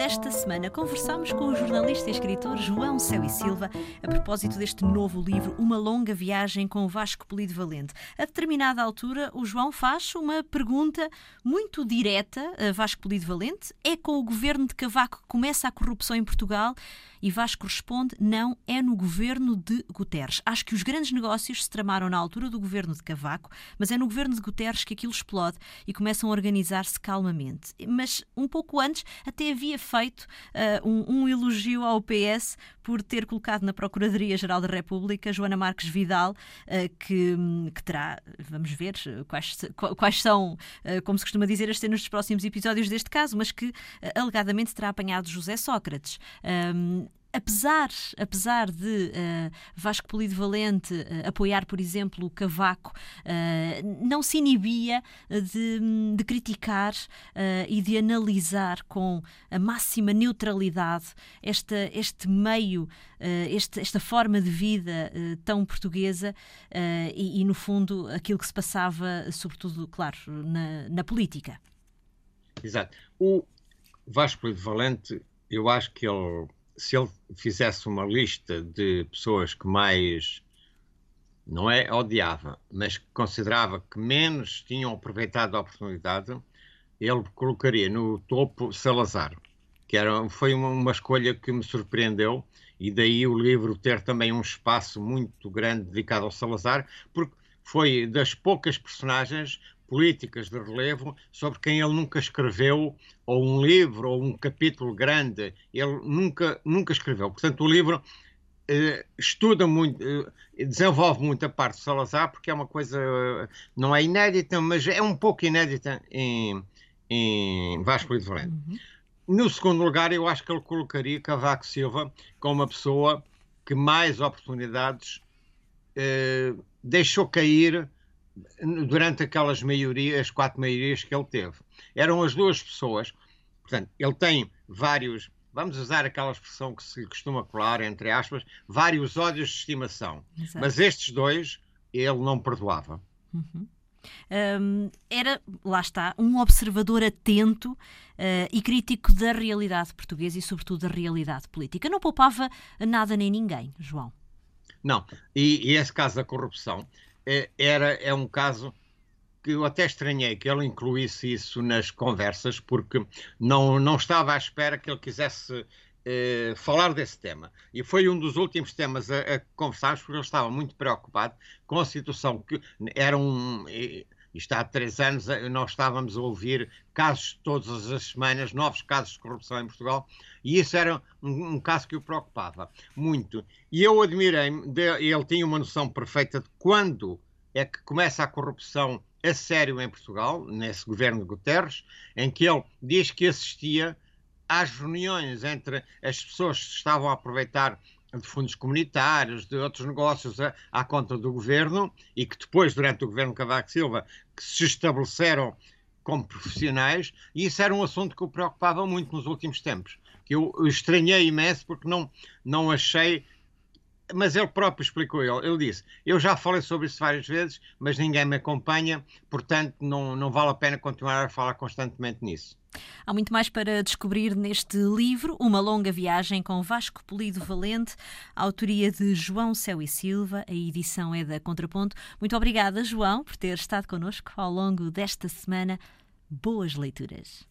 Esta semana conversamos com o jornalista e escritor João Céu e Silva a propósito deste novo livro, Uma Longa Viagem com o Vasco Polido Valente. A determinada altura, o João faz uma pergunta muito direta a Vasco Polido Valente: é com o governo de Cavaco que começa a corrupção em Portugal? E Vasco responde: não, é no governo de Guterres. Acho que os grandes negócios se tramaram na altura do governo de Cavaco, mas é no governo de Guterres que aquilo explode e começam a organizar-se calmamente. Mas um pouco antes até havia feito uh, um, um, elogio ao PS por ter colocado na Procuradoria-Geral da República Joana Marques Vidal, uh, que, que, terá, vamos ver quais, quais são, uh, como se costuma dizer, as cenas dos próximos episódios deste caso, mas que alegadamente terá apanhado José Sócrates. Apesar, apesar de uh, Vasco Polido Valente uh, apoiar, por exemplo, o Cavaco, uh, não se inibia de, de criticar e de analisar com a máxima neutralidade esta, este meio, este, esta forma de vida tão portuguesa e, e, no fundo, aquilo que se passava, sobretudo, claro, na, na política. Exato. O Vasco Polido Valente, eu acho que ele se ele fizesse uma lista de pessoas que mais não é odiava, mas que considerava que menos tinham aproveitado a oportunidade, ele colocaria no topo Salazar, que era, foi uma, uma escolha que me surpreendeu, e daí o livro ter também um espaço muito grande dedicado ao Salazar, porque foi das poucas personagens políticas de relevo sobre quem ele nunca escreveu, ou um livro, ou um capítulo grande, ele nunca, nunca escreveu. Portanto, o livro eh, estuda muito, eh, desenvolve muito a parte de Salazar, porque é uma coisa, não é inédita, mas é um pouco inédita em, em Vasco de Valente. Uhum. No segundo lugar, eu acho que ele colocaria Cavaco Silva como uma pessoa que mais oportunidades eh, deixou cair durante aquelas maiorias, quatro maiorias que ele teve. Eram as duas pessoas, portanto, ele tem vários, vamos usar aquela expressão que se costuma colar, entre aspas, vários ódios de estimação. Exato. Mas estes dois, ele não perdoava. Uhum. Um, era, lá está, um observador atento uh, e crítico da realidade portuguesa e, sobretudo, da realidade política. Não poupava nada nem ninguém, João. Não, e, e esse caso da corrupção é, era, é um caso que eu até estranhei que ele incluísse isso nas conversas, porque não, não estava à espera que ele quisesse eh, falar desse tema. E foi um dos últimos temas a, a conversarmos, porque ele estava muito preocupado com a situação que era um. Isto há três anos nós estávamos a ouvir casos todas as semanas, novos casos de corrupção em Portugal, e isso era um, um caso que o preocupava muito. E eu admirei-me, ele tinha uma noção perfeita de quando é que começa a corrupção a sério em Portugal, nesse governo de Guterres, em que ele diz que assistia às reuniões entre as pessoas que estavam a aproveitar de fundos comunitários, de outros negócios à, à conta do governo e que depois, durante o governo Cavaco Silva, que se estabeleceram como profissionais, e isso era um assunto que o preocupava muito nos últimos tempos, que eu estranhei imenso porque não, não achei mas ele próprio explicou, ele, ele disse, eu já falei sobre isso várias vezes, mas ninguém me acompanha, portanto não, não vale a pena continuar a falar constantemente nisso. Há muito mais para descobrir neste livro, Uma Longa Viagem com Vasco Polido Valente, autoria de João Céu e Silva, a edição é da Contraponto. Muito obrigada, João, por ter estado connosco ao longo desta semana. Boas leituras.